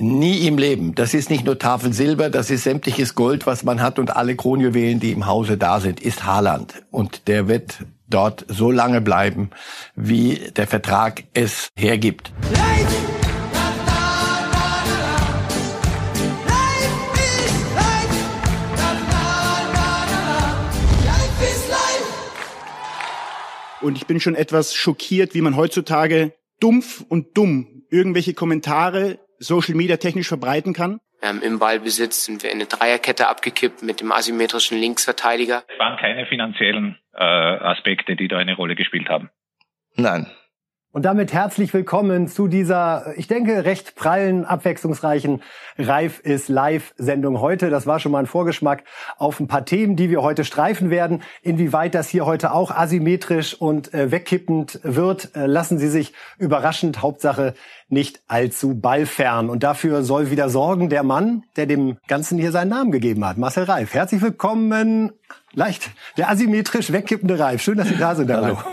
Nie im Leben. Das ist nicht nur Tafel Silber, das ist sämtliches Gold, was man hat und alle Kronjuwelen, die im Hause da sind, ist Haaland. Und der wird dort so lange bleiben, wie der Vertrag es hergibt. Und ich bin schon etwas schockiert, wie man heutzutage dumpf und dumm irgendwelche Kommentare Social Media technisch verbreiten kann. Ähm, Im Ballbesitz sind wir in eine Dreierkette abgekippt mit dem asymmetrischen Linksverteidiger. Es waren keine finanziellen äh, Aspekte, die da eine Rolle gespielt haben. Nein. Und damit herzlich willkommen zu dieser, ich denke, recht prallen, abwechslungsreichen Reif ist Live-Sendung heute. Das war schon mal ein Vorgeschmack auf ein paar Themen, die wir heute streifen werden. Inwieweit das hier heute auch asymmetrisch und äh, wegkippend wird, äh, lassen Sie sich überraschend. Hauptsache nicht allzu ballfern. Und dafür soll wieder sorgen der Mann, der dem Ganzen hier seinen Namen gegeben hat, Marcel Reif. Herzlich willkommen. Leicht, der asymmetrisch wegkippende Reif. Schön, dass Sie da sind, Hallo. Reif.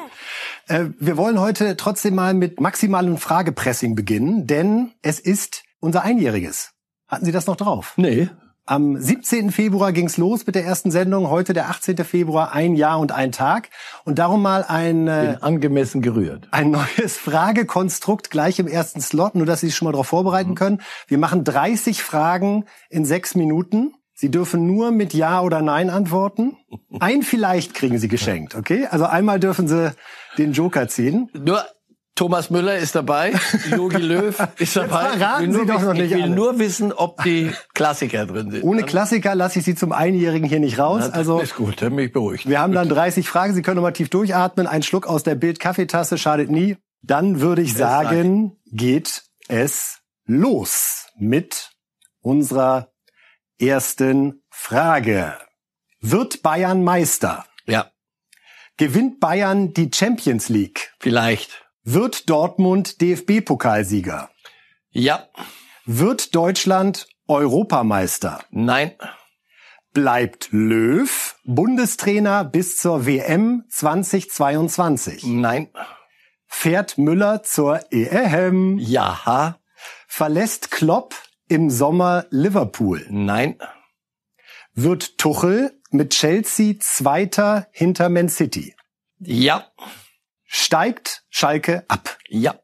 Äh, wir wollen heute trotzdem mal mit maximalem Fragepressing beginnen, denn es ist unser Einjähriges. Hatten Sie das noch drauf? Nee. Am 17. Februar ging's los mit der ersten Sendung. Heute der 18. Februar, ein Jahr und ein Tag. Und darum mal ein äh, angemessen gerührt. Ein neues Fragekonstrukt gleich im ersten Slot, nur dass Sie sich schon mal darauf vorbereiten mhm. können. Wir machen 30 Fragen in sechs Minuten. Sie dürfen nur mit Ja oder Nein antworten. Ein vielleicht kriegen Sie geschenkt, okay? Also einmal dürfen Sie den Joker ziehen. Nur Thomas Müller ist dabei, Jogi Löw ist dabei. Verraten Sie doch noch nicht Ich will alle. nur wissen, ob die Klassiker drin sind. Ohne Klassiker lasse ich Sie zum Einjährigen hier nicht raus. Na, also ist gut, dann bin ich beruhigt. Wir haben dann 30 Fragen. Sie können noch mal tief durchatmen. Ein Schluck aus der Bild-Kaffeetasse schadet nie. Dann würde ich sagen, geht es los mit unserer ersten Frage. Wird Bayern Meister? Ja. Gewinnt Bayern die Champions League? Vielleicht. Wird Dortmund DFB-Pokalsieger? Ja. Wird Deutschland Europameister? Nein. Bleibt Löw Bundestrainer bis zur WM 2022? Nein. Fährt Müller zur EM? Ja. Verlässt Klopp im Sommer Liverpool? Nein. Wird Tuchel mit Chelsea Zweiter hinter Man City? Ja. Steigt Schalke ab? Ja.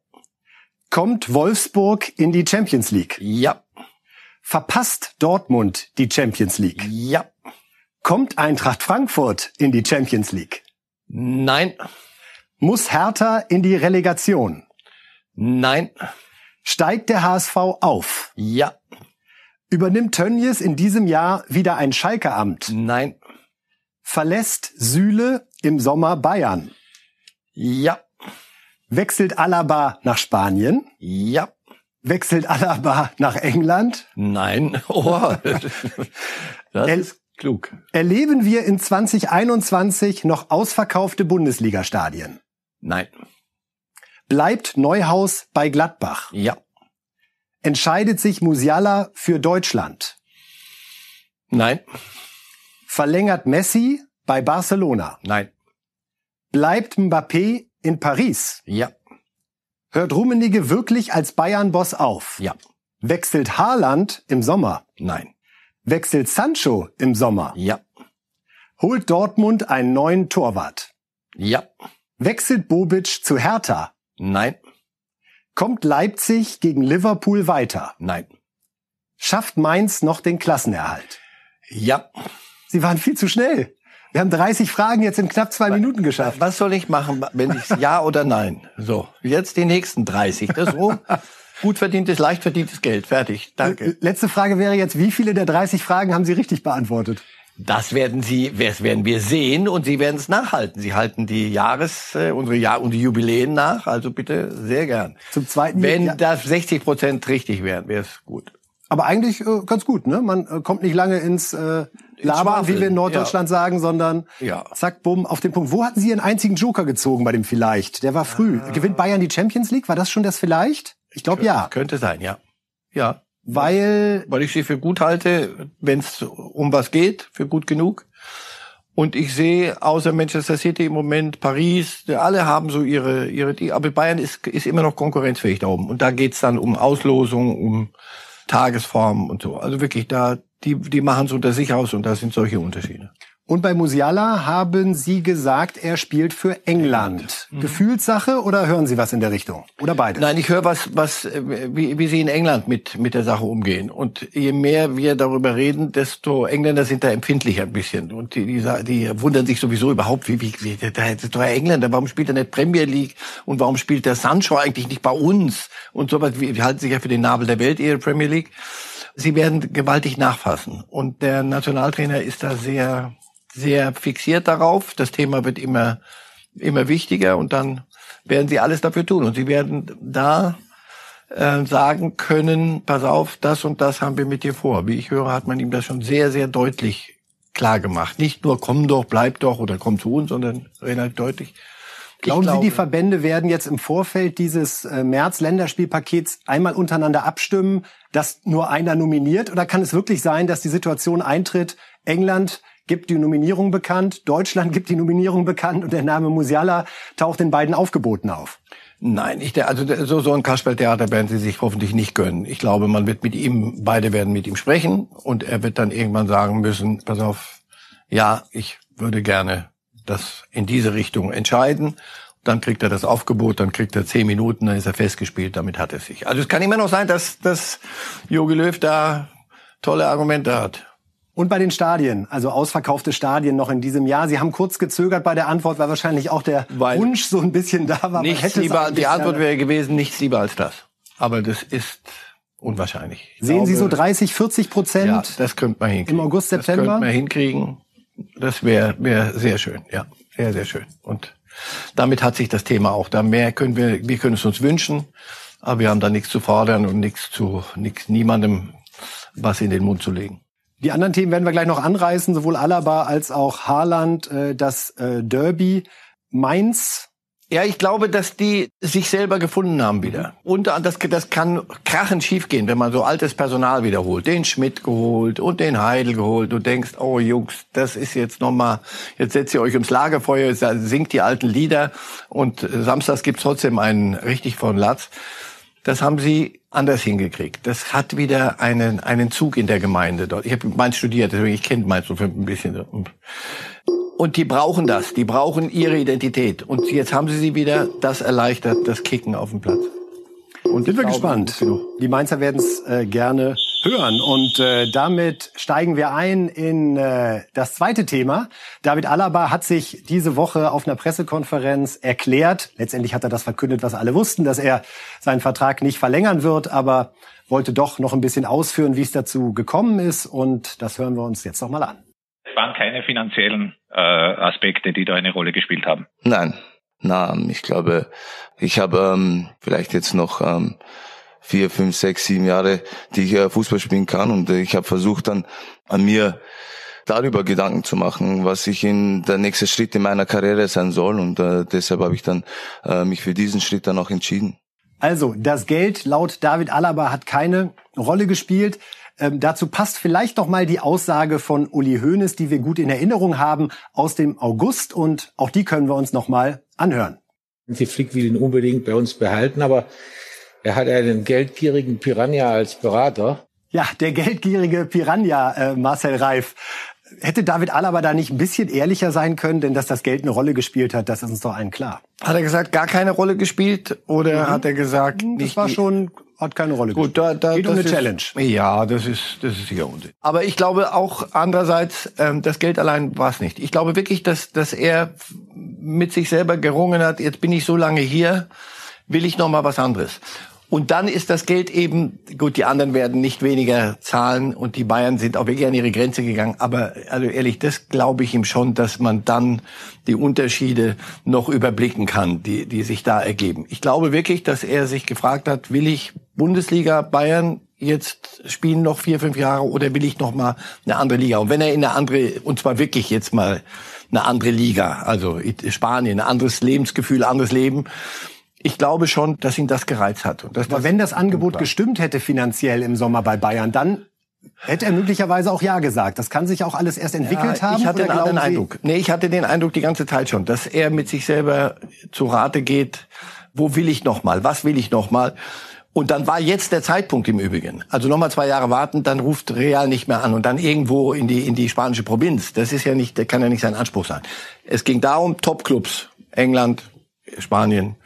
Kommt Wolfsburg in die Champions League? Ja. Verpasst Dortmund die Champions League? Ja. Kommt Eintracht Frankfurt in die Champions League? Nein. Muss Hertha in die Relegation? Nein. Steigt der HSV auf? Ja. Übernimmt Tönnies in diesem Jahr wieder ein Schalke-Amt? Nein. Verlässt Süle im Sommer Bayern? Ja. Wechselt Alaba nach Spanien? Ja. Wechselt Alaba nach England? Nein. Oh, das Er- ist klug. Erleben wir in 2021 noch ausverkaufte Bundesliga-Stadien? Nein. Bleibt Neuhaus bei Gladbach? Ja. Entscheidet sich Musiala für Deutschland? Nein. Verlängert Messi bei Barcelona? Nein. Bleibt Mbappé in Paris? Ja. Hört Rummenigge wirklich als Bayern-Boss auf? Ja. Wechselt Haaland im Sommer? Nein. Wechselt Sancho im Sommer? Ja. Holt Dortmund einen neuen Torwart? Ja. Wechselt Bobic zu Hertha? Nein. Kommt Leipzig gegen Liverpool weiter? Nein. Schafft Mainz noch den Klassenerhalt? Ja. Sie waren viel zu schnell. Wir haben 30 Fragen jetzt in knapp zwei Minuten geschafft. Was soll ich machen, wenn ich ja oder nein? So, jetzt die nächsten 30. Das ist rum. Gut verdientes, leicht verdientes Geld. Fertig. Danke. Letzte Frage wäre jetzt, wie viele der 30 Fragen haben Sie richtig beantwortet? Das werden Sie, das werden wir sehen und Sie werden es nachhalten. Sie halten die Jahres, äh, unsere Jahr und die Jubiläen nach. Also bitte sehr gern. Zum zweiten Wenn ja, das 60 Prozent richtig wären, wäre es gut. aber eigentlich äh, ganz gut, ne? Man äh, kommt nicht lange ins äh, Schwafeln, wie wir in Norddeutschland sagen, sondern Ja. zack, bumm, auf den Punkt. Wo hatten Sie Ihren einzigen Joker gezogen bei dem Vielleicht? Der war früh. Gewinnt Bayern die Champions League? War das schon das Vielleicht? Ich glaube ja, Könnte sein, ja. Ja. Weil Weil ich sie für gut halte, wenn es um was geht, für gut genug. Und ich sehe außer Manchester City im Moment Paris, alle haben so ihre ihre die, aber Bayern ist ist immer noch konkurrenzfähig da oben und da geht's dann um Auslosung, um Tagesform und so. Also wirklich da, die, die machen es unter sich aus und da sind solche Unterschiede. Und bei Musiala haben Sie gesagt, er spielt für England. Mhm. Gefühlssache oder hören Sie was in der Richtung? Oder beides? Nein, ich höre was, was, wie, wie Sie in England mit, mit der Sache umgehen. Und je mehr wir darüber reden, desto Engländer sind da empfindlicher ein bisschen. Und die, die, die wundern sich sowieso überhaupt, wie, wie, wie der doch Engländer, warum spielt er nicht Premier League? Und warum spielt der Sancho eigentlich nicht bei uns? Und sowas, wir halten sich ja für den Nabel der Welt, eher Premier League. Sie werden gewaltig nachfassen. Und der Nationaltrainer ist da sehr, sehr fixiert darauf. Das Thema wird immer, immer wichtiger und dann werden sie alles dafür tun. Und sie werden da äh, sagen können, pass auf, das und das haben wir mit dir vor. Wie ich höre, hat man ihm das schon sehr, sehr deutlich klar gemacht. Nicht nur komm doch, bleib doch oder komm zu uns, sondern relativ deutlich. Glauben glaube, Sie, die Verbände werden jetzt im Vorfeld dieses äh, März-Länderspielpakets einmal untereinander abstimmen, dass nur einer nominiert? Oder kann es wirklich sein, dass die Situation eintritt, England gibt die Nominierung bekannt, Deutschland gibt die Nominierung bekannt und der Name Musiala taucht in beiden Aufgeboten auf. Nein, ich, also so, so ein Kasperltheater werden sie sich hoffentlich nicht gönnen. Ich glaube, man wird mit ihm, beide werden mit ihm sprechen und er wird dann irgendwann sagen müssen, pass auf, ja, ich würde gerne das in diese Richtung entscheiden. Dann kriegt er das Aufgebot, dann kriegt er zehn Minuten, dann ist er festgespielt, damit hat er sich. Also es kann immer noch sein, dass, dass Jogi Löw da tolle Argumente hat. Und bei den Stadien, also ausverkaufte Stadien noch in diesem Jahr. Sie haben kurz gezögert bei der Antwort, weil wahrscheinlich auch der weil Wunsch so ein bisschen da war. Nichts lieber, die Antwort wäre gewesen, nichts lieber als das. Aber das ist unwahrscheinlich. Ich Sehen glaube, Sie so 30, 40 Prozent? Ja, das könnte man hinkriegen. Im August, September? Das könnte man hinkriegen. Das wäre wär sehr schön, ja. Sehr, sehr schön. Und damit hat sich das Thema auch. Da mehr können wir, wir können es uns wünschen, aber wir haben da nichts zu fordern und nichts zu, nichts, niemandem was in den Mund zu legen. Die anderen Themen werden wir gleich noch anreißen, sowohl Alaba als auch Haaland, äh, das äh, Derby. Mainz ja, ich glaube, dass die sich selber gefunden haben wieder. Und das, das kann krachend schiefgehen, wenn man so altes Personal wiederholt. Den Schmidt geholt und den Heidel geholt. Du denkst, oh Jungs, das ist jetzt nochmal, jetzt setzt ihr euch ums Lagerfeuer, singt die alten Lieder und samstags gibt's trotzdem einen richtig von Latz. Das haben sie anders hingekriegt. Das hat wieder einen, einen Zug in der Gemeinde dort. Ich habe Mainz studiert, deswegen ich kenne Mainz so ein bisschen. Und die brauchen das, die brauchen ihre Identität. Und jetzt haben sie sie wieder, das erleichtert das Kicken auf dem Platz. Und sind wir gespannt. Die Mainzer werden es äh, gerne hören. Und äh, damit steigen wir ein in äh, das zweite Thema. David Alaba hat sich diese Woche auf einer Pressekonferenz erklärt. Letztendlich hat er das verkündet, was alle wussten, dass er seinen Vertrag nicht verlängern wird, aber wollte doch noch ein bisschen ausführen, wie es dazu gekommen ist. Und das hören wir uns jetzt noch mal an. Es waren keine finanziellen äh, Aspekte, die da eine Rolle gespielt haben. Nein, na, ich glaube, ich habe ähm, vielleicht jetzt noch ähm, vier, fünf, sechs, sieben Jahre, die ich äh, Fußball spielen kann und äh, ich habe versucht dann an mir darüber Gedanken zu machen, was ich in der nächste Schritt in meiner Karriere sein soll und äh, deshalb habe ich dann äh, mich für diesen Schritt dann auch entschieden. Also, das Geld laut David Alaba hat keine Rolle gespielt. Ähm, dazu passt vielleicht noch mal die Aussage von Uli Hoeneß, die wir gut in Erinnerung haben, aus dem August. Und auch die können wir uns noch mal anhören. Die Flick will ihn unbedingt bei uns behalten, aber er hat einen geldgierigen Piranha als Berater. Ja, der geldgierige Piranha, äh, Marcel Reif. Hätte David Alaba da nicht ein bisschen ehrlicher sein können, denn dass das Geld eine Rolle gespielt hat, das ist uns doch allen klar. Hat er gesagt, gar keine Rolle gespielt oder mhm. hat er gesagt, das nicht war schon hat keine Rolle Gut, da, da, Geht um eine ist, Challenge. Ja, das ist, das ist sicher Unsinn. Aber ich glaube auch andererseits, ähm, das Geld allein war es nicht. Ich glaube wirklich, dass, dass er mit sich selber gerungen hat, jetzt bin ich so lange hier, will ich noch mal was anderes. Und dann ist das Geld eben, gut, die anderen werden nicht weniger zahlen und die Bayern sind auch wirklich an ihre Grenze gegangen. Aber also ehrlich, das glaube ich ihm schon, dass man dann die Unterschiede noch überblicken kann, die, die sich da ergeben. Ich glaube wirklich, dass er sich gefragt hat, will ich Bundesliga Bayern jetzt spielen noch vier, fünf Jahre oder will ich noch mal eine andere Liga? Und wenn er in eine andere, und zwar wirklich jetzt mal eine andere Liga, also Spanien, anderes Lebensgefühl, anderes Leben, ich glaube schon, dass ihn das gereizt hat. Und dass Aber wenn das Angebot gestimmt hätte finanziell im Sommer bei Bayern, dann hätte er möglicherweise auch Ja gesagt. Das kann sich auch alles erst entwickelt ja, haben. Ich hatte anderen Eindruck. Nee, ich hatte den Eindruck die ganze Zeit schon, dass er mit sich selber zu Rate geht. Wo will ich noch mal? Was will ich noch mal? Und dann war jetzt der Zeitpunkt im Übrigen. Also nochmal zwei Jahre warten, dann ruft Real nicht mehr an und dann irgendwo in die, in die spanische Provinz. Das ist ja nicht, der kann ja nicht sein Anspruch sein. Es ging darum, Top-Clubs. England, Spanien,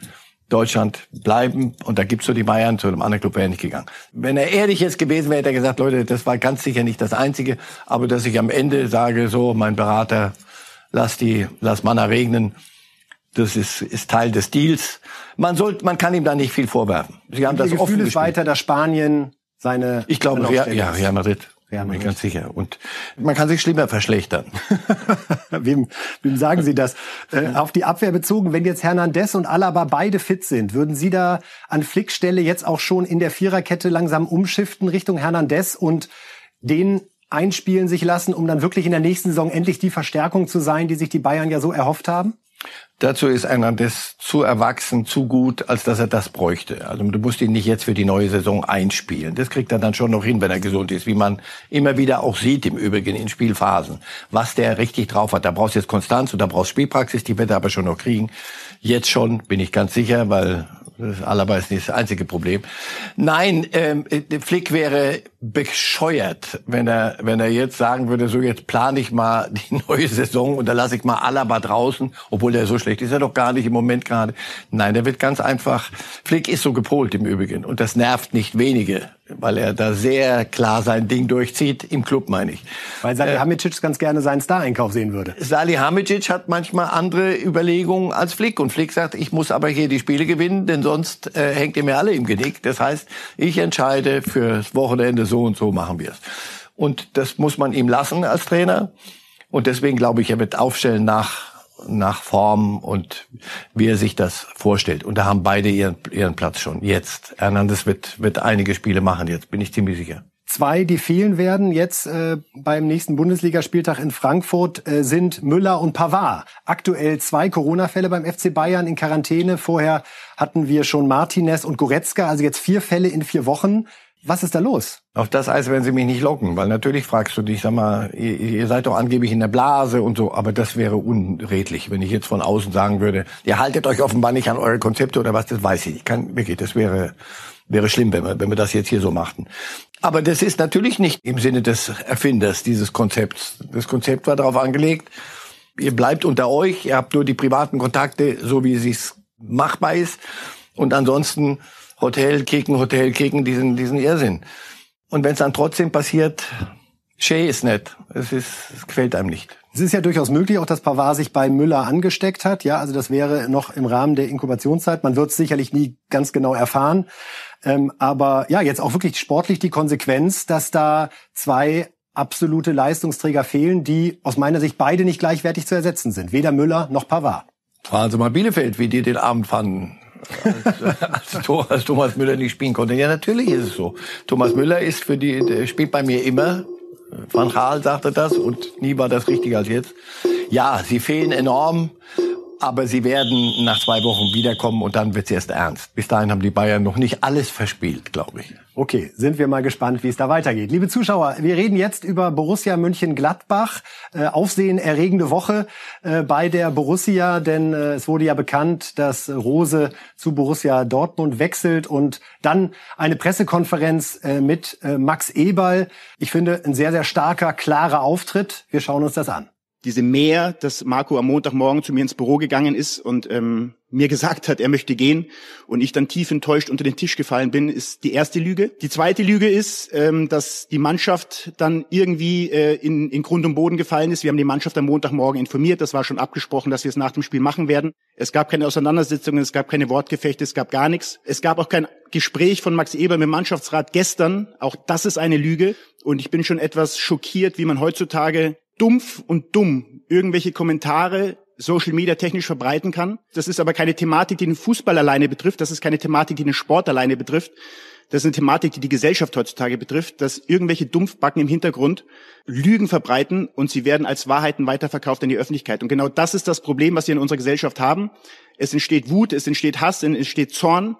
Deutschland bleiben und da gibt's so die Bayern, zu einem anderen Club wäre er nicht gegangen. Wenn er ehrlich jetzt gewesen wäre, hätte er gesagt, Leute, das war ganz sicher nicht das Einzige, aber dass ich am Ende sage, so, mein Berater, lass die, lass Manna regnen, das ist, ist Teil des Deals. Man sollte, man kann ihm da nicht viel vorwerfen. Sie haben das Gefühl offen ist gespielt. weiter, dass Spanien seine. Ich glaube, ja, ja, Real Madrid. Ja, bin ganz sicher. Und man kann sich schlimmer verschlechtern. wem, wem sagen Sie das? Äh, auf die Abwehr bezogen, wenn jetzt Hernandez und Alaba beide fit sind, würden Sie da an Flickstelle jetzt auch schon in der Viererkette langsam umschiften Richtung Hernandez und den einspielen sich lassen, um dann wirklich in der nächsten Saison endlich die Verstärkung zu sein, die sich die Bayern ja so erhofft haben? Dazu ist Hernandez zu erwachsen, zu gut, als dass er das bräuchte. Also du musst ihn nicht jetzt für die neue Saison einspielen. Das kriegt er dann schon noch hin, wenn er gesund ist, wie man immer wieder auch sieht im Übrigen in Spielphasen. Was der richtig drauf hat. Da brauchst du jetzt Konstanz und da brauchst Spielpraxis, die wird er aber schon noch kriegen. Jetzt schon, bin ich ganz sicher, weil das Alaba ist nicht das einzige Problem. Nein, ähm, Flick wäre bescheuert, wenn er, wenn er jetzt sagen würde, so jetzt plane ich mal die neue Saison und da lasse ich mal Alaba draußen, obwohl der so schlecht ist er doch gar nicht im Moment gerade. Nein, der wird ganz einfach, Flick ist so gepolt im Übrigen und das nervt nicht wenige weil er da sehr klar sein Ding durchzieht, im Club meine ich. Weil Salihamidzic äh, ganz gerne seinen Star-Einkauf sehen würde. Salihamidzic hat manchmal andere Überlegungen als Flick und Flick sagt, ich muss aber hier die Spiele gewinnen, denn sonst äh, hängt ihr mir alle im Genick. Das heißt, ich entscheide fürs Wochenende so und so machen wir es. Und das muss man ihm lassen als Trainer. Und deswegen glaube ich, er wird aufstellen nach nach Form und wie er sich das vorstellt. Und da haben beide ihren, ihren Platz schon. Jetzt. Hernandez wird, wird einige Spiele machen. Jetzt bin ich ziemlich sicher. Zwei, die fehlen werden jetzt äh, beim nächsten Bundesligaspieltag in Frankfurt, äh, sind Müller und Pavard. Aktuell zwei Corona-Fälle beim FC Bayern in Quarantäne. Vorher hatten wir schon Martinez und Goretzka, also jetzt vier Fälle in vier Wochen. Was ist da los? Auf das Eis werden sie mich nicht locken, weil natürlich fragst du dich, sag mal, ihr, ihr, seid doch angeblich in der Blase und so, aber das wäre unredlich, wenn ich jetzt von außen sagen würde, ihr haltet euch offenbar nicht an eure Konzepte oder was, das weiß ich. Ich kann wirklich, das wäre wäre schlimm, wenn wir, wenn wir das jetzt hier so machten. Aber das ist natürlich nicht im Sinne des Erfinders dieses Konzepts. Das Konzept war darauf angelegt, ihr bleibt unter euch, ihr habt nur die privaten Kontakte, so wie es machbar ist. Und ansonsten Hotel kicken, Hotel kicken, diesen, diesen Irrsinn. Und wenn es dann trotzdem passiert, schön ist nicht. Es ist, es gefällt einem nicht. Es ist ja durchaus möglich, auch dass Pavard sich bei Müller angesteckt hat. Ja, also das wäre noch im Rahmen der Inkubationszeit. Man wird es sicherlich nie ganz genau erfahren. Ähm, aber ja, jetzt auch wirklich sportlich die Konsequenz, dass da zwei absolute Leistungsträger fehlen, die aus meiner Sicht beide nicht gleichwertig zu ersetzen sind. Weder Müller noch Pavard. Fahren Sie mal Bielefeld, wie die den Abend fanden als, als, Thomas Müller nicht spielen konnte. Ja, natürlich ist es so. Thomas Müller ist für die, der spielt bei mir immer. Van Gaal sagte das und nie war das richtiger als jetzt. Ja, sie fehlen enorm aber sie werden nach zwei Wochen wiederkommen und dann wird es erst ernst. Bis dahin haben die Bayern noch nicht alles verspielt, glaube ich. Okay, sind wir mal gespannt, wie es da weitergeht. Liebe Zuschauer, wir reden jetzt über Borussia München-Gladbach. Äh, aufsehenerregende Woche äh, bei der Borussia, denn äh, es wurde ja bekannt, dass Rose zu Borussia Dortmund wechselt und dann eine Pressekonferenz mit Max Eberl. Ich finde, ein sehr, sehr starker, klarer Auftritt. Wir schauen uns das an diese Mehr, dass Marco am Montagmorgen zu mir ins Büro gegangen ist und ähm, mir gesagt hat, er möchte gehen und ich dann tief enttäuscht unter den Tisch gefallen bin, ist die erste Lüge. Die zweite Lüge ist, ähm, dass die Mannschaft dann irgendwie äh, in, in Grund und Boden gefallen ist. Wir haben die Mannschaft am Montagmorgen informiert, das war schon abgesprochen, dass wir es nach dem Spiel machen werden. Es gab keine Auseinandersetzungen, es gab keine Wortgefechte, es gab gar nichts. Es gab auch kein Gespräch von Max Eber mit dem Mannschaftsrat gestern. Auch das ist eine Lüge. Und ich bin schon etwas schockiert, wie man heutzutage dumpf und dumm irgendwelche Kommentare Social Media technisch verbreiten kann. Das ist aber keine Thematik, die den Fußball alleine betrifft. Das ist keine Thematik, die den Sport alleine betrifft. Das ist eine Thematik, die die Gesellschaft heutzutage betrifft, dass irgendwelche Dumpfbacken im Hintergrund Lügen verbreiten und sie werden als Wahrheiten weiterverkauft in die Öffentlichkeit. Und genau das ist das Problem, was wir in unserer Gesellschaft haben. Es entsteht Wut, es entsteht Hass, es entsteht Zorn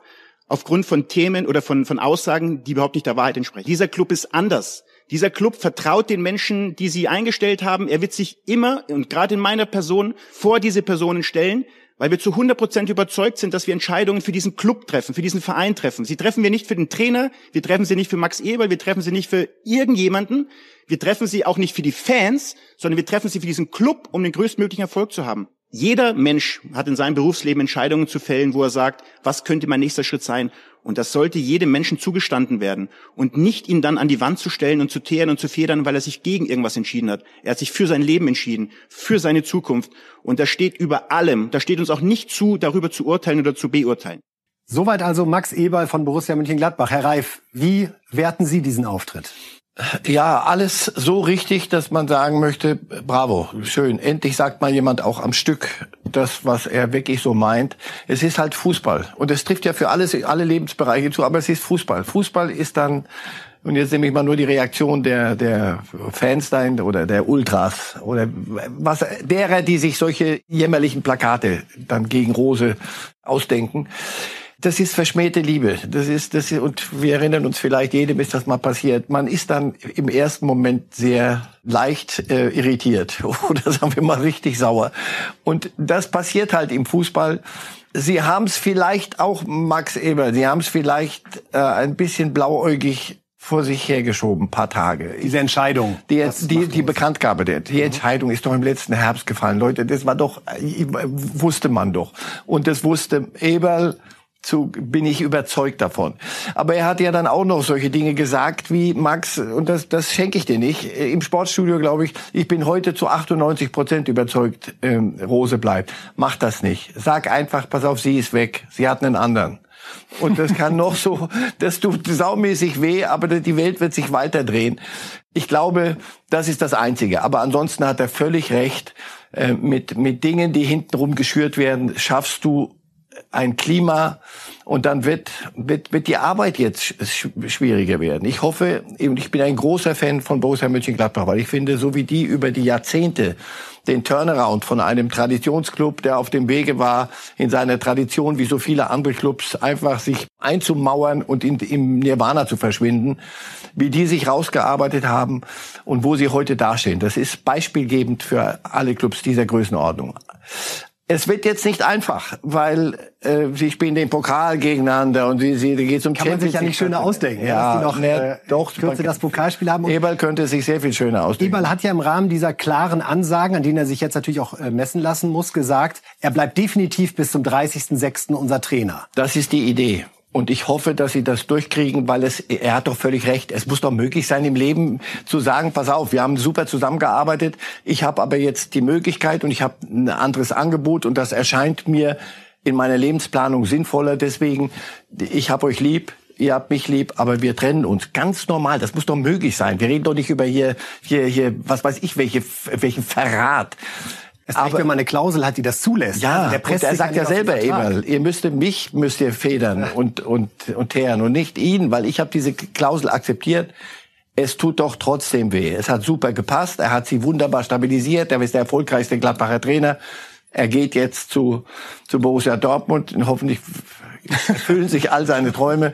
aufgrund von Themen oder von, von Aussagen, die überhaupt nicht der Wahrheit entsprechen. Dieser Club ist anders. Dieser Club vertraut den Menschen, die sie eingestellt haben. Er wird sich immer und gerade in meiner Person vor diese Personen stellen, weil wir zu 100 Prozent überzeugt sind, dass wir Entscheidungen für diesen Club treffen, für diesen Verein treffen. Sie treffen wir nicht für den Trainer, wir treffen sie nicht für Max Eberl, wir treffen sie nicht für irgendjemanden, wir treffen sie auch nicht für die Fans, sondern wir treffen sie für diesen Club, um den größtmöglichen Erfolg zu haben. Jeder Mensch hat in seinem Berufsleben Entscheidungen zu fällen, wo er sagt, was könnte mein nächster Schritt sein? Und das sollte jedem Menschen zugestanden werden und nicht ihn dann an die Wand zu stellen und zu teeren und zu federn, weil er sich gegen irgendwas entschieden hat. Er hat sich für sein Leben entschieden, für seine Zukunft. Und da steht über allem, da steht uns auch nicht zu, darüber zu urteilen oder zu beurteilen. Soweit also Max Eberl von Borussia Mönchengladbach. Herr Reif, wie werten Sie diesen Auftritt? Ja, alles so richtig, dass man sagen möchte, bravo, schön. Endlich sagt mal jemand auch am Stück das, was er wirklich so meint. Es ist halt Fußball. Und es trifft ja für alles, alle Lebensbereiche zu, aber es ist Fußball. Fußball ist dann, und jetzt nehme ich mal nur die Reaktion der, der Fans dahin oder der Ultras oder was, derer, die sich solche jämmerlichen Plakate dann gegen Rose ausdenken das ist verschmähte Liebe. Das ist, das ist, und wir erinnern uns vielleicht, jedem ist das mal passiert. Man ist dann im ersten Moment sehr leicht äh, irritiert oder sagen wir mal richtig sauer. Und das passiert halt im Fußball. Sie haben es vielleicht auch, Max Eber, Sie haben es vielleicht äh, ein bisschen blauäugig vor sich hergeschoben, paar Tage. Diese Entscheidung. Die, die, die Bekanntgabe, der, die Entscheidung ist doch im letzten Herbst gefallen. Leute, das war doch, äh, wusste man doch. Und das wusste Eberl, zu, bin ich überzeugt davon. Aber er hat ja dann auch noch solche Dinge gesagt wie Max, und das, das schenke ich dir nicht. Im Sportstudio glaube ich, ich bin heute zu 98 Prozent überzeugt, ähm, Rose bleibt. Mach das nicht. Sag einfach, pass auf, sie ist weg. Sie hat einen anderen. Und das kann noch so, das tut saumäßig weh, aber die Welt wird sich weiter drehen. Ich glaube, das ist das Einzige. Aber ansonsten hat er völlig recht. Äh, mit, mit Dingen, die hintenrum geschürt werden, schaffst du ein Klima und dann wird, wird, wird die Arbeit jetzt schwieriger werden. Ich hoffe, ich bin ein großer Fan von Borussia Mönchengladbach, weil ich finde, so wie die über die Jahrzehnte den Turnaround von einem Traditionsclub, der auf dem Wege war, in seiner Tradition, wie so viele andere Clubs, einfach sich einzumauern und in, im Nirvana zu verschwinden, wie die sich rausgearbeitet haben und wo sie heute dastehen. Das ist beispielgebend für alle Clubs dieser Größenordnung. Es wird jetzt nicht einfach, weil äh, sie spielen den Pokal gegeneinander und sie, sie geht zum Kann man sich ja nicht schöner ausdenken, ja, dass die noch ne, äh, doch kürze das Pokalspiel haben. Und Eberl könnte sich sehr viel schöner ausdenken. Eberl hat ja im Rahmen dieser klaren Ansagen, an denen er sich jetzt natürlich auch äh, messen lassen muss, gesagt, er bleibt definitiv bis zum 30.06. unser Trainer. Das ist die Idee. Und ich hoffe, dass sie das durchkriegen, weil es, er hat doch völlig recht. Es muss doch möglich sein, im Leben zu sagen, pass auf, wir haben super zusammengearbeitet. Ich habe aber jetzt die Möglichkeit und ich habe ein anderes Angebot und das erscheint mir in meiner Lebensplanung sinnvoller. Deswegen, ich habe euch lieb, ihr habt mich lieb, aber wir trennen uns. Ganz normal, das muss doch möglich sein. Wir reden doch nicht über hier, hier, hier, was weiß ich, welche, welchen Verrat. Es aber wenn man eine Klausel hat, die das zulässt. Ja, also der presst er sagt ja selber Eberl, ihr müsst mich müsst ihr federn und und und teeren und nicht ihn, weil ich habe diese Klausel akzeptiert. Es tut doch trotzdem weh. Es hat super gepasst. Er hat sie wunderbar stabilisiert. Er ist der erfolgreichste Gladbacher Trainer. Er geht jetzt zu zu Borussia Dortmund und hoffentlich erfüllen sich all seine Träume.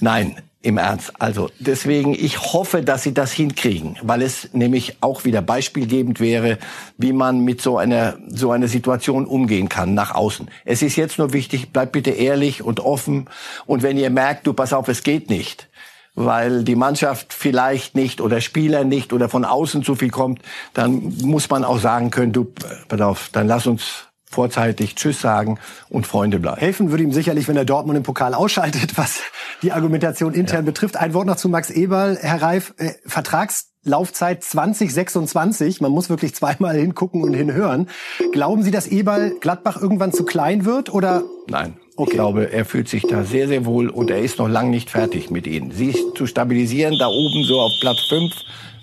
Nein, im Ernst. Also deswegen, ich hoffe, dass sie das hinkriegen, weil es nämlich auch wieder beispielgebend wäre, wie man mit so einer so einer Situation umgehen kann nach außen. Es ist jetzt nur wichtig, bleibt bitte ehrlich und offen. Und wenn ihr merkt, du pass auf, es geht nicht, weil die Mannschaft vielleicht nicht oder Spieler nicht oder von außen zu viel kommt, dann muss man auch sagen können, du pass auf, dann lass uns vorzeitig Tschüss sagen und Freunde bleiben. Helfen würde ihm sicherlich, wenn er Dortmund im Pokal ausschaltet, was die Argumentation intern ja. betrifft. Ein Wort noch zu Max Eberl, Herr Reif. Äh, Vertragslaufzeit 2026. Man muss wirklich zweimal hingucken und hinhören. Glauben Sie, dass Eberl Gladbach irgendwann zu klein wird oder? Nein. Okay. Ich glaube, er fühlt sich da sehr, sehr wohl und er ist noch lang nicht fertig mit ihnen. Sie zu stabilisieren, da oben so auf Platz 5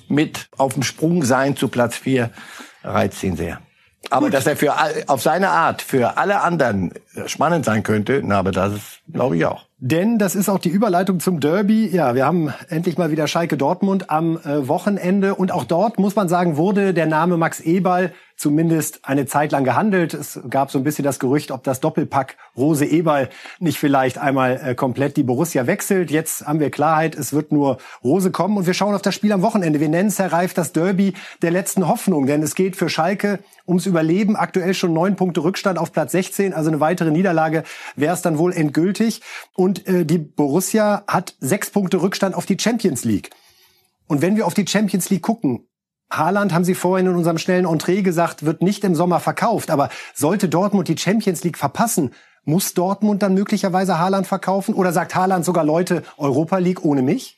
mit auf dem Sprung sein zu Platz 4 reizt ihn sehr. Aber dass er für auf seine Art für alle anderen spannend sein könnte, na, aber das glaube ich auch. Denn das ist auch die Überleitung zum Derby. Ja, wir haben endlich mal wieder Schalke Dortmund am äh, Wochenende und auch dort muss man sagen, wurde der Name Max Eberl zumindest eine Zeit lang gehandelt. Es gab so ein bisschen das Gerücht, ob das Doppelpack Rose Eberl nicht vielleicht einmal äh, komplett die Borussia wechselt. Jetzt haben wir Klarheit, es wird nur Rose kommen und wir schauen auf das Spiel am Wochenende. Wir nennen es, Herr Reif, das Derby der letzten Hoffnung, denn es geht für Schalke ums Überleben. Aktuell schon neun Punkte Rückstand auf Platz 16, also eine weitere Niederlage wäre es dann wohl endgültig. Und äh, die Borussia hat sechs Punkte Rückstand auf die Champions League. Und wenn wir auf die Champions League gucken, Haaland, haben Sie vorhin in unserem schnellen Entree gesagt, wird nicht im Sommer verkauft. Aber sollte Dortmund die Champions League verpassen, muss Dortmund dann möglicherweise Haaland verkaufen? Oder sagt Haaland sogar Leute, Europa League ohne mich?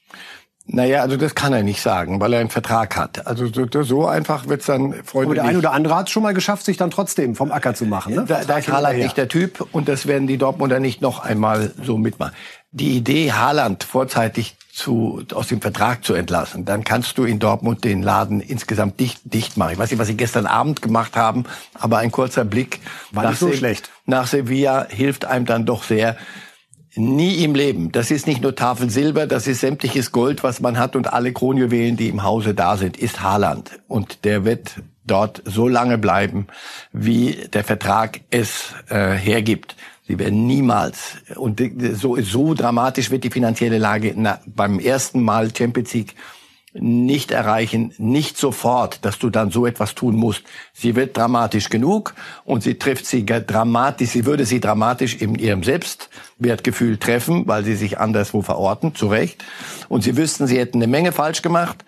Naja, also das kann er nicht sagen, weil er einen Vertrag hat. Also so, so einfach wird's dann Freunde. Aber der eine oder andere hat schon mal geschafft, sich dann trotzdem vom Acker zu machen. Ne? Da, da ist Haaland nicht der Typ und das werden die Dortmunder nicht noch einmal so mitmachen. Die Idee, Haaland vorzeitig zu, aus dem Vertrag zu entlassen, dann kannst du in Dortmund den Laden insgesamt dicht, dicht machen. Ich weiß nicht, was sie gestern Abend gemacht haben, aber ein kurzer Blick War nach, so Se nach Sevilla hilft einem dann doch sehr. Nie im Leben. Das ist nicht nur Tafel Silber, das ist sämtliches Gold, was man hat und alle Kronjuwelen, die im Hause da sind, ist Haaland. Und der wird dort so lange bleiben, wie der Vertrag es äh, hergibt. Sie werden niemals, und so, so dramatisch wird die finanzielle Lage na, beim ersten Mal Champions League nicht erreichen, nicht sofort, dass du dann so etwas tun musst. Sie wird dramatisch genug und sie trifft sie dramatisch, sie würde sie dramatisch in ihrem Selbstwertgefühl treffen, weil sie sich anderswo verorten, zu Recht. Und sie wüssten, sie hätten eine Menge falsch gemacht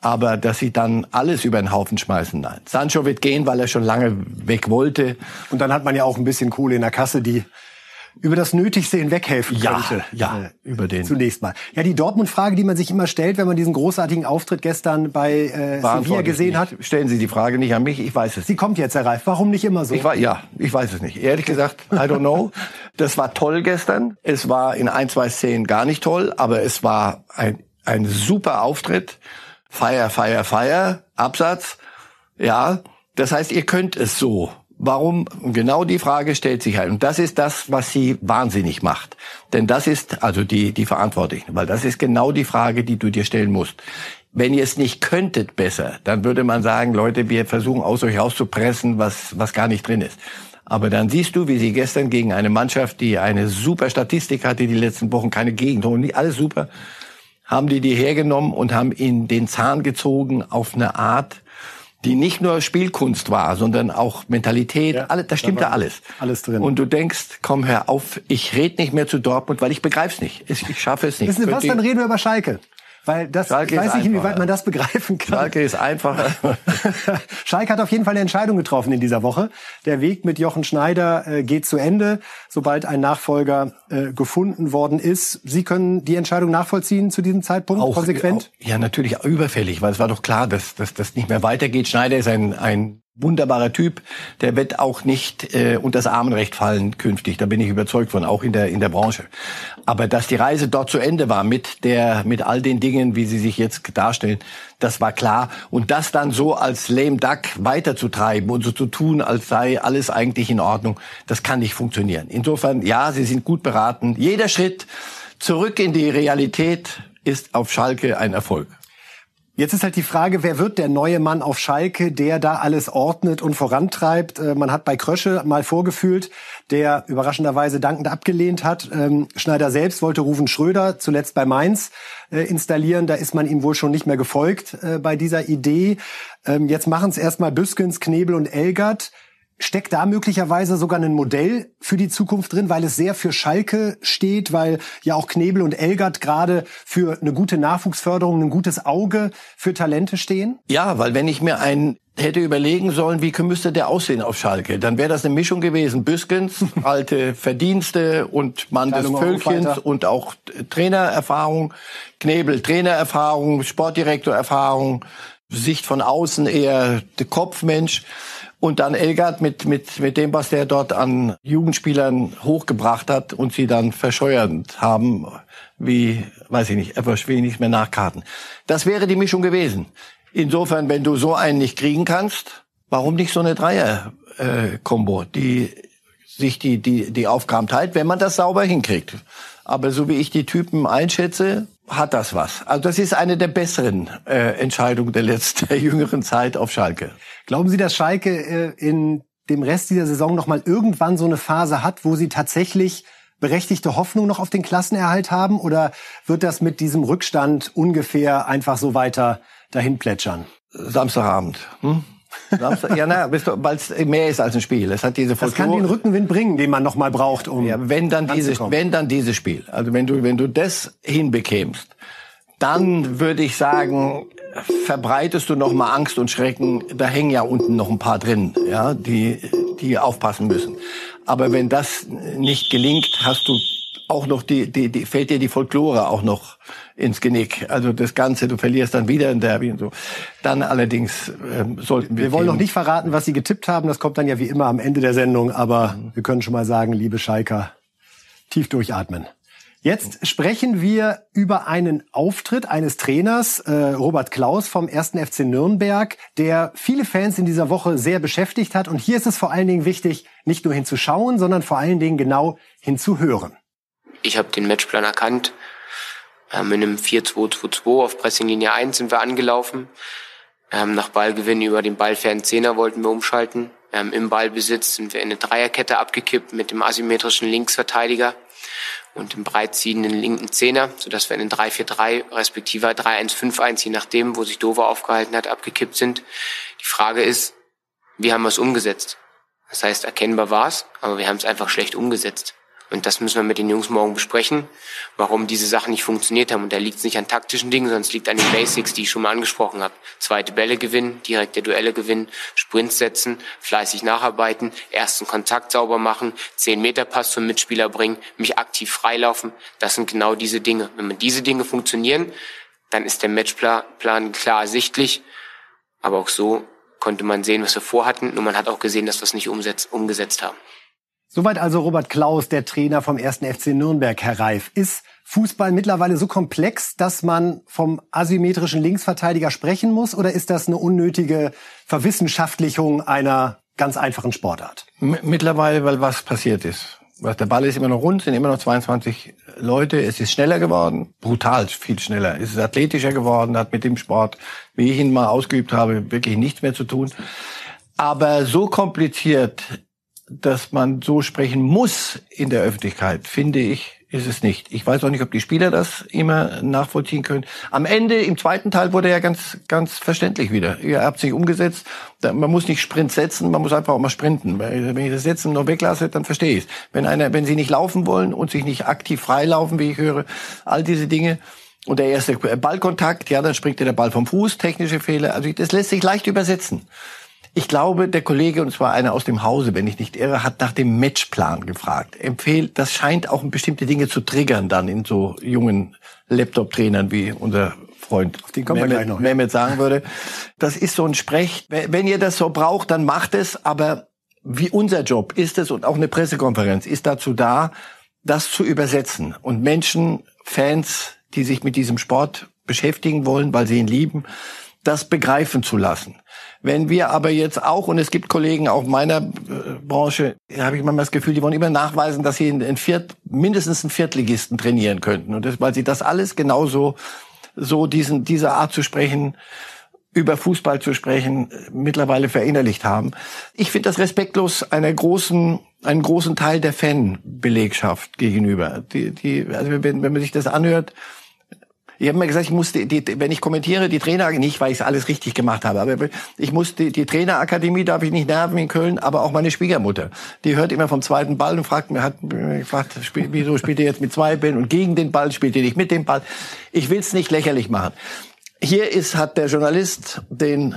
aber dass sie dann alles über den Haufen schmeißen, nein. Sancho wird gehen, weil er schon lange weg wollte. Und dann hat man ja auch ein bisschen Kohle in der Kasse, die über das Nötigste hinweghelfen ja, könnte. Ja, äh, über den. Zunächst mal. Ja, die Dortmund-Frage, die man sich immer stellt, wenn man diesen großartigen Auftritt gestern bei äh, Sevilla gesehen hat. Stellen Sie die Frage nicht an mich, ich weiß es. Sie kommt jetzt, Herr Reif. Warum nicht immer so? Ich war, ja, ich weiß es nicht. Ehrlich gesagt, I don't know. Das war toll gestern. Es war in ein, zwei Szenen gar nicht toll, aber es war ein, ein super Auftritt. Feier, Feier, Feier, Absatz. Ja, das heißt, ihr könnt es so. Warum? Genau die Frage stellt sich halt. Und das ist das, was sie wahnsinnig macht. Denn das ist, also die, die Verantwortlichen, weil das ist genau die Frage, die du dir stellen musst. Wenn ihr es nicht könntet besser, dann würde man sagen, Leute, wir versuchen aus euch auszupressen, was, was gar nicht drin ist. Aber dann siehst du, wie sie gestern gegen eine Mannschaft, die eine super Statistik hatte, die letzten Wochen keine Gegentore, alles super, haben die die hergenommen und haben ihnen den Zahn gezogen auf eine Art, die nicht nur Spielkunst war, sondern auch Mentalität. Ja, alles, da stimmte da alles. Alles drin. Und du denkst, komm hör auf, ich red nicht mehr zu Dortmund, weil ich begreif's nicht. Ich schaffe es nicht. Wissen Sie was, dann reden wir über Schalke. Weil das, Schalke ich weiß nicht, inwieweit man das begreifen kann. Schalke ist einfacher. Schalke hat auf jeden Fall eine Entscheidung getroffen in dieser Woche. Der Weg mit Jochen Schneider äh, geht zu Ende, sobald ein Nachfolger äh, gefunden worden ist. Sie können die Entscheidung nachvollziehen zu diesem Zeitpunkt, auch, konsequent? Auch, ja, natürlich überfällig, weil es war doch klar, dass das nicht mehr weitergeht. Schneider ist ein, ein wunderbarer Typ, der wird auch nicht äh, unter das Armenrecht fallen künftig. Da bin ich überzeugt von, auch in der in der Branche. Aber dass die Reise dort zu Ende war mit der mit all den Dingen, wie sie sich jetzt darstellen, das war klar. Und das dann so als lame duck weiterzutreiben und so zu tun, als sei alles eigentlich in Ordnung, das kann nicht funktionieren. Insofern, ja, sie sind gut beraten. Jeder Schritt zurück in die Realität ist auf Schalke ein Erfolg. Jetzt ist halt die Frage, wer wird der neue Mann auf Schalke, der da alles ordnet und vorantreibt? Äh, man hat bei Krösche mal vorgefühlt, der überraschenderweise dankend abgelehnt hat. Ähm, Schneider selbst wollte Rufen Schröder zuletzt bei Mainz äh, installieren. Da ist man ihm wohl schon nicht mehr gefolgt äh, bei dieser Idee. Ähm, jetzt machen es erstmal Büskens, Knebel und Elgert. Steckt da möglicherweise sogar ein Modell für die Zukunft drin, weil es sehr für Schalke steht, weil ja auch Knebel und Elgert gerade für eine gute Nachwuchsförderung, ein gutes Auge für Talente stehen? Ja, weil wenn ich mir einen hätte überlegen sollen, wie müsste der aussehen auf Schalke, dann wäre das eine Mischung gewesen. Büskens, alte Verdienste und Mann des Völkchens und auch Trainererfahrung, Knebel Trainererfahrung, Sportdirektorerfahrung, Sicht von außen eher der Kopfmensch. Und dann Elgard mit, mit, mit dem, was der dort an Jugendspielern hochgebracht hat und sie dann verscheuert haben, wie, weiß ich nicht, etwas wenig mehr nachkarten. Das wäre die Mischung gewesen. Insofern, wenn du so einen nicht kriegen kannst, warum nicht so eine Dreier-Kombo, die sich die, die, die Aufgaben teilt, wenn man das sauber hinkriegt. Aber so wie ich die Typen einschätze, hat das was. Also das ist eine der besseren äh, Entscheidungen der letzten der jüngeren Zeit auf Schalke. Glauben Sie, dass Schalke äh, in dem Rest dieser Saison noch mal irgendwann so eine Phase hat, wo sie tatsächlich berechtigte Hoffnung noch auf den Klassenerhalt haben? Oder wird das mit diesem Rückstand ungefähr einfach so weiter dahin plätschern? Samstagabend. Hm? Samstag, ja, na, weil es mehr ist als ein Spiel. Es hat diese Das kann den Rückenwind bringen, den man noch mal braucht, um ja, wenn dann dieses, wenn dann dieses Spiel. Also wenn du, wenn du das hinbekämst, dann würde ich sagen, verbreitest du noch mal Angst und Schrecken. Da hängen ja unten noch ein paar drin, ja, die, die aufpassen müssen. Aber wenn das nicht gelingt, hast du auch noch die, die, die fällt dir die Folklore auch noch ins Genick. Also das Ganze, du verlierst dann wieder ein Derby und so. Dann allerdings ähm, sollten wir. Wir wollen noch nicht verraten, was Sie getippt haben. Das kommt dann ja wie immer am Ende der Sendung. Aber wir können schon mal sagen, liebe Schalker, tief durchatmen. Jetzt sprechen wir über einen Auftritt eines Trainers, äh, Robert Klaus vom 1. FC Nürnberg, der viele Fans in dieser Woche sehr beschäftigt hat. Und hier ist es vor allen Dingen wichtig, nicht nur hinzuschauen, sondern vor allen Dingen genau hinzuhören. Ich habe den Matchplan erkannt. Ähm, in einem 4-2-2-2 auf Pressinglinie 1 sind wir angelaufen. Ähm, nach Ballgewinn über den ballfernen Zehner wollten wir umschalten. Ähm, Im Ballbesitz sind wir in eine Dreierkette abgekippt mit dem asymmetrischen Linksverteidiger und dem breitziehenden linken Zehner, sodass wir in den 3-4-3 respektive 3-1-5-1, je nachdem, wo sich Dover aufgehalten hat, abgekippt sind. Die Frage ist, wie haben wir es umgesetzt? Das heißt, erkennbar war es, aber wir haben es einfach schlecht umgesetzt. Und das müssen wir mit den Jungs morgen besprechen, warum diese Sachen nicht funktioniert haben. Und da liegt es nicht an taktischen Dingen, sondern es liegt an den Basics, die ich schon mal angesprochen habe. Zweite Bälle gewinnen, direkte Duelle gewinnen, Sprints setzen, fleißig nacharbeiten, ersten Kontakt sauber machen, 10 Meter Pass zum Mitspieler bringen, mich aktiv freilaufen. Das sind genau diese Dinge. Wenn man diese Dinge funktionieren, dann ist der Matchplan klar ersichtlich. Aber auch so konnte man sehen, was wir vorhatten. Und man hat auch gesehen, dass wir es nicht umgesetzt haben. Soweit also Robert Klaus, der Trainer vom 1. FC Nürnberg, Herr Reif. Ist Fußball mittlerweile so komplex, dass man vom asymmetrischen Linksverteidiger sprechen muss? Oder ist das eine unnötige Verwissenschaftlichung einer ganz einfachen Sportart? Mittlerweile, weil was passiert ist. Der Ball ist immer noch rund, sind immer noch 22 Leute. Es ist schneller geworden, brutal viel schneller. Es ist athletischer geworden, hat mit dem Sport, wie ich ihn mal ausgeübt habe, wirklich nichts mehr zu tun. Aber so kompliziert dass man so sprechen muss in der Öffentlichkeit, finde ich, ist es nicht. Ich weiß auch nicht, ob die Spieler das immer nachvollziehen können. Am Ende, im zweiten Teil, wurde er ganz, ganz verständlich wieder. Ihr habt sich umgesetzt. Man muss nicht Sprint setzen, man muss einfach auch mal sprinten. Wenn ich das Setzen noch weglasse, dann verstehe ich es. Wenn einer, wenn sie nicht laufen wollen und sich nicht aktiv freilaufen, wie ich höre, all diese Dinge, und der erste Ballkontakt, ja, dann springt der Ball vom Fuß, technische Fehler. Also das lässt sich leicht übersetzen. Ich glaube, der Kollege, und zwar einer aus dem Hause, wenn ich nicht irre, hat nach dem Matchplan gefragt. Empfehlt, das scheint auch bestimmte Dinge zu triggern dann in so jungen Laptop-Trainern wie unser Freund Auf den kommen Mehmet, wir gleich noch. Mehmet sagen würde. Das ist so ein Sprech. Wenn ihr das so braucht, dann macht es. Aber wie unser Job ist es und auch eine Pressekonferenz ist dazu da, das zu übersetzen und Menschen, Fans, die sich mit diesem Sport beschäftigen wollen, weil sie ihn lieben, das begreifen zu lassen. Wenn wir aber jetzt auch, und es gibt Kollegen auch meiner äh, Branche, habe ich manchmal das Gefühl, die wollen immer nachweisen, dass sie in Viert, mindestens einen Viertligisten trainieren könnten. Und das, weil sie das alles genauso, so diesen, diese Art zu sprechen, über Fußball zu sprechen, mittlerweile verinnerlicht haben. Ich finde das respektlos einer großen, einen großen Teil der Fanbelegschaft gegenüber. Die, die, also wenn, wenn man sich das anhört, ich habe mir gesagt, ich muss die, die, wenn ich kommentiere, die Trainer, nicht weil ich alles richtig gemacht habe, aber ich muss die, die Trainerakademie darf ich nicht nerven in Köln, aber auch meine Schwiegermutter. Die hört immer vom zweiten Ball und fragt mir, hat gefragt, spiel, wieso spielt ihr jetzt mit zwei Bällen und gegen den Ball spielt ihr nicht mit dem Ball. Ich will es nicht lächerlich machen. Hier ist, hat der Journalist den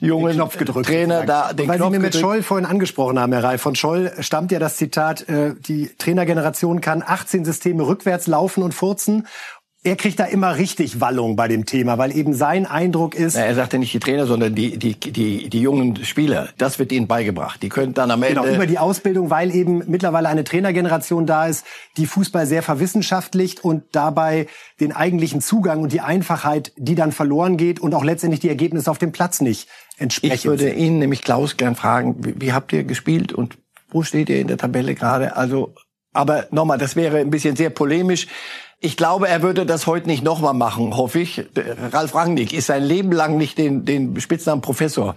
jungen Knopf gedrückt, Trainer da den Weil Knopf Sie mir mit Scholl vorhin angesprochen haben, Herr Reif. Von Scholl stammt ja das Zitat, äh, die Trainergeneration kann 18 Systeme rückwärts laufen und furzen er kriegt da immer richtig Wallung bei dem Thema, weil eben sein Eindruck ist. Na, er sagt ja nicht die Trainer, sondern die, die, die, die jungen Spieler. Das wird ihnen beigebracht. Die können dann am Ende. Genau, über die Ausbildung, weil eben mittlerweile eine Trainergeneration da ist, die Fußball sehr verwissenschaftlicht und dabei den eigentlichen Zugang und die Einfachheit, die dann verloren geht und auch letztendlich die Ergebnisse auf dem Platz nicht entsprechen. Ich würde Ihnen nämlich Klaus gern fragen, wie, wie habt ihr gespielt und wo steht ihr in der Tabelle gerade? Also Aber nochmal, das wäre ein bisschen sehr polemisch. Ich glaube, er würde das heute nicht nochmal machen, hoffe ich. Ralf Rangnick ist sein Leben lang nicht den, den Spitznamen Professor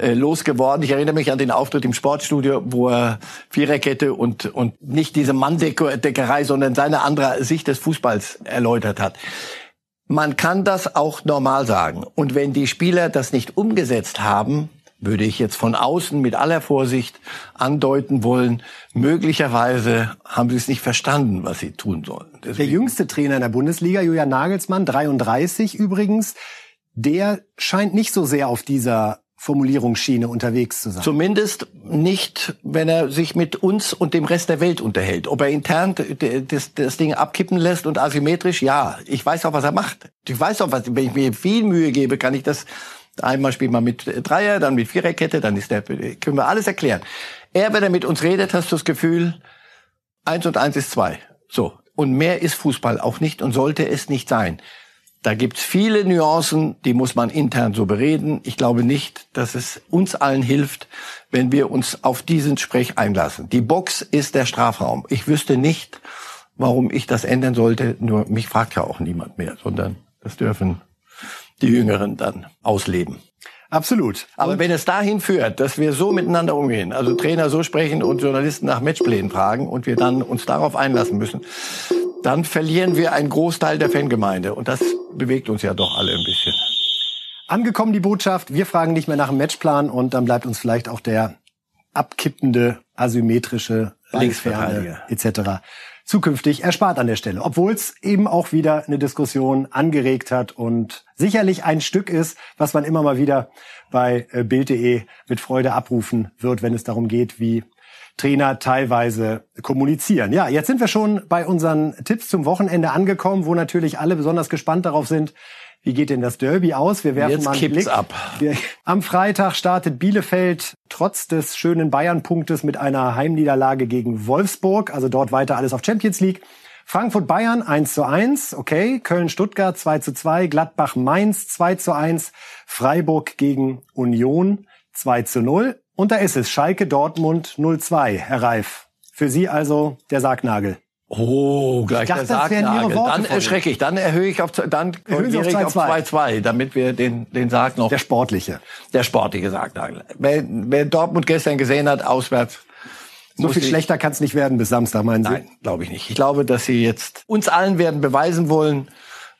äh, losgeworden. Ich erinnere mich an den Auftritt im Sportstudio, wo er Viererkette und, und nicht diese Manndeckerei, sondern seine andere Sicht des Fußballs erläutert hat. Man kann das auch normal sagen. Und wenn die Spieler das nicht umgesetzt haben, würde ich jetzt von außen mit aller Vorsicht andeuten wollen, möglicherweise haben sie es nicht verstanden, was sie tun sollen. Deswegen. Der jüngste Trainer in der Bundesliga, Julian Nagelsmann, 33 übrigens, der scheint nicht so sehr auf dieser Formulierungsschiene unterwegs zu sein. Zumindest nicht, wenn er sich mit uns und dem Rest der Welt unterhält. Ob er intern das, das Ding abkippen lässt und asymmetrisch, ja. Ich weiß auch, was er macht. Ich weiß auch, was, wenn ich mir viel Mühe gebe, kann ich das Einmal spielt man mit Dreier, dann mit Viererkette, dann ist der, können wir alles erklären. Er, wenn er mit uns redet, hast du das Gefühl, eins und eins ist zwei. So. Und mehr ist Fußball auch nicht und sollte es nicht sein. Da gibt's viele Nuancen, die muss man intern so bereden. Ich glaube nicht, dass es uns allen hilft, wenn wir uns auf diesen Sprech einlassen. Die Box ist der Strafraum. Ich wüsste nicht, warum ich das ändern sollte. Nur mich fragt ja auch niemand mehr, sondern das dürfen die Jüngeren dann ausleben. Absolut. Aber und wenn es dahin führt, dass wir so miteinander umgehen, also Trainer so sprechen und Journalisten nach Matchplänen fragen und wir dann uns darauf einlassen müssen, dann verlieren wir einen Großteil der Fangemeinde. Und das bewegt uns ja doch alle ein bisschen. Angekommen die Botschaft, wir fragen nicht mehr nach dem Matchplan und dann bleibt uns vielleicht auch der abkippende, asymmetrische Linksferne etc zukünftig erspart an der Stelle. Obwohl es eben auch wieder eine Diskussion angeregt hat und sicherlich ein Stück ist, was man immer mal wieder bei äh, Bild.de mit Freude abrufen wird, wenn es darum geht, wie Trainer teilweise kommunizieren. Ja, jetzt sind wir schon bei unseren Tipps zum Wochenende angekommen, wo natürlich alle besonders gespannt darauf sind, wie geht denn das Derby aus? Wir werfen Jetzt mal einen Blick. ab. Wir, am Freitag startet Bielefeld trotz des schönen Bayern-Punktes mit einer Heimniederlage gegen Wolfsburg. Also dort weiter alles auf Champions League. Frankfurt-Bayern 1 zu 1, okay. Köln-Stuttgart 2 zu 2. Gladbach-Mainz 2 zu 1. Freiburg gegen Union 2 zu 0. Und da ist es. Schalke-Dortmund 0-2. Herr Reif. Für Sie also der Sargnagel. Oh, gleich dachte, der Sargnagel. Dann erschrecke ich, dann erhöhe ich auf, dann korrigiere ich auf 2-2, damit wir den, den Sarg noch... Der sportliche. Der sportliche Sargnagel. Wer, wer Dortmund gestern gesehen hat, auswärts... So viel schlechter kann es nicht werden bis Samstag, meinen Sie? Nein, glaube ich nicht. Ich glaube, dass Sie jetzt uns allen werden beweisen wollen,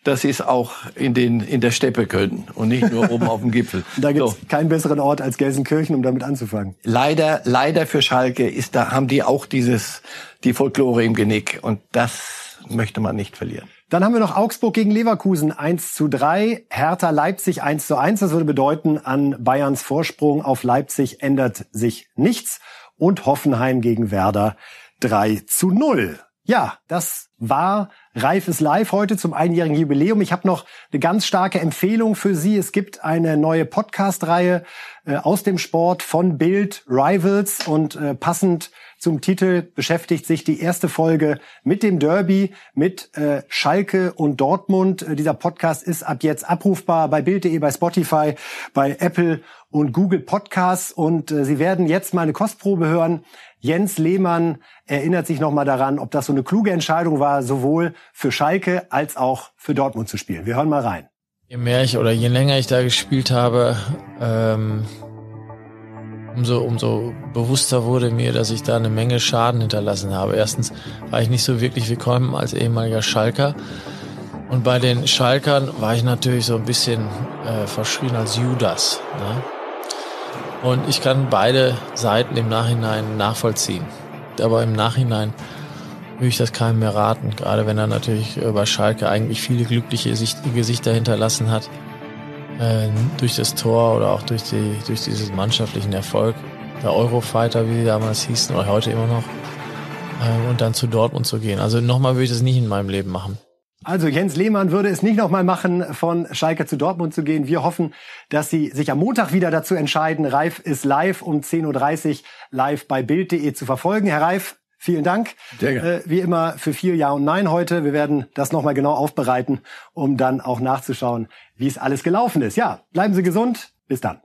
dass sie es auch in, den, in der Steppe können und nicht nur oben auf dem Gipfel. Da gibt es so. keinen besseren Ort als Gelsenkirchen, um damit anzufangen. Leider, leider für Schalke ist da, haben die auch dieses, die Folklore im Genick und das möchte man nicht verlieren. Dann haben wir noch Augsburg gegen Leverkusen 1 zu 3, Hertha Leipzig 1 zu 1. Das würde bedeuten, an Bayerns Vorsprung auf Leipzig ändert sich nichts. Und Hoffenheim gegen Werder 3 zu 0. Ja, das war Reifes Live heute zum einjährigen Jubiläum. Ich habe noch eine ganz starke Empfehlung für Sie. Es gibt eine neue Podcast-Reihe äh, aus dem Sport von Bild Rivals und äh, passend zum Titel beschäftigt sich die erste Folge mit dem Derby, mit äh, Schalke und Dortmund. Äh, dieser Podcast ist ab jetzt abrufbar bei Bild.de, bei Spotify, bei Apple und Google Podcasts und äh, Sie werden jetzt mal eine Kostprobe hören Jens Lehmann erinnert sich nochmal daran, ob das so eine kluge Entscheidung war, sowohl für Schalke als auch für Dortmund zu spielen. Wir hören mal rein. Je mehr ich oder je länger ich da gespielt habe, ähm, umso, umso bewusster wurde mir, dass ich da eine Menge Schaden hinterlassen habe. Erstens war ich nicht so wirklich willkommen als ehemaliger Schalker. Und bei den Schalkern war ich natürlich so ein bisschen äh, verschrien als Judas. Ne? Und ich kann beide Seiten im Nachhinein nachvollziehen. Aber im Nachhinein würde ich das keinem mehr raten, gerade wenn er natürlich bei Schalke eigentlich viele glückliche Gesichter hinterlassen hat. Äh, durch das Tor oder auch durch, die, durch diesen mannschaftlichen Erfolg. Der Eurofighter, wie sie damals hießen, oder heute immer noch. Äh, und dann zu Dortmund zu gehen. Also nochmal würde ich das nicht in meinem Leben machen. Also Jens Lehmann würde es nicht nochmal machen, von Schalke zu Dortmund zu gehen. Wir hoffen, dass Sie sich am Montag wieder dazu entscheiden. Reif ist live um 10.30 Uhr live bei Bild.de zu verfolgen. Herr Reif, vielen Dank. Sehr gerne. Äh, wie immer für viel Ja und Nein heute. Wir werden das nochmal genau aufbereiten, um dann auch nachzuschauen, wie es alles gelaufen ist. Ja, bleiben Sie gesund. Bis dann.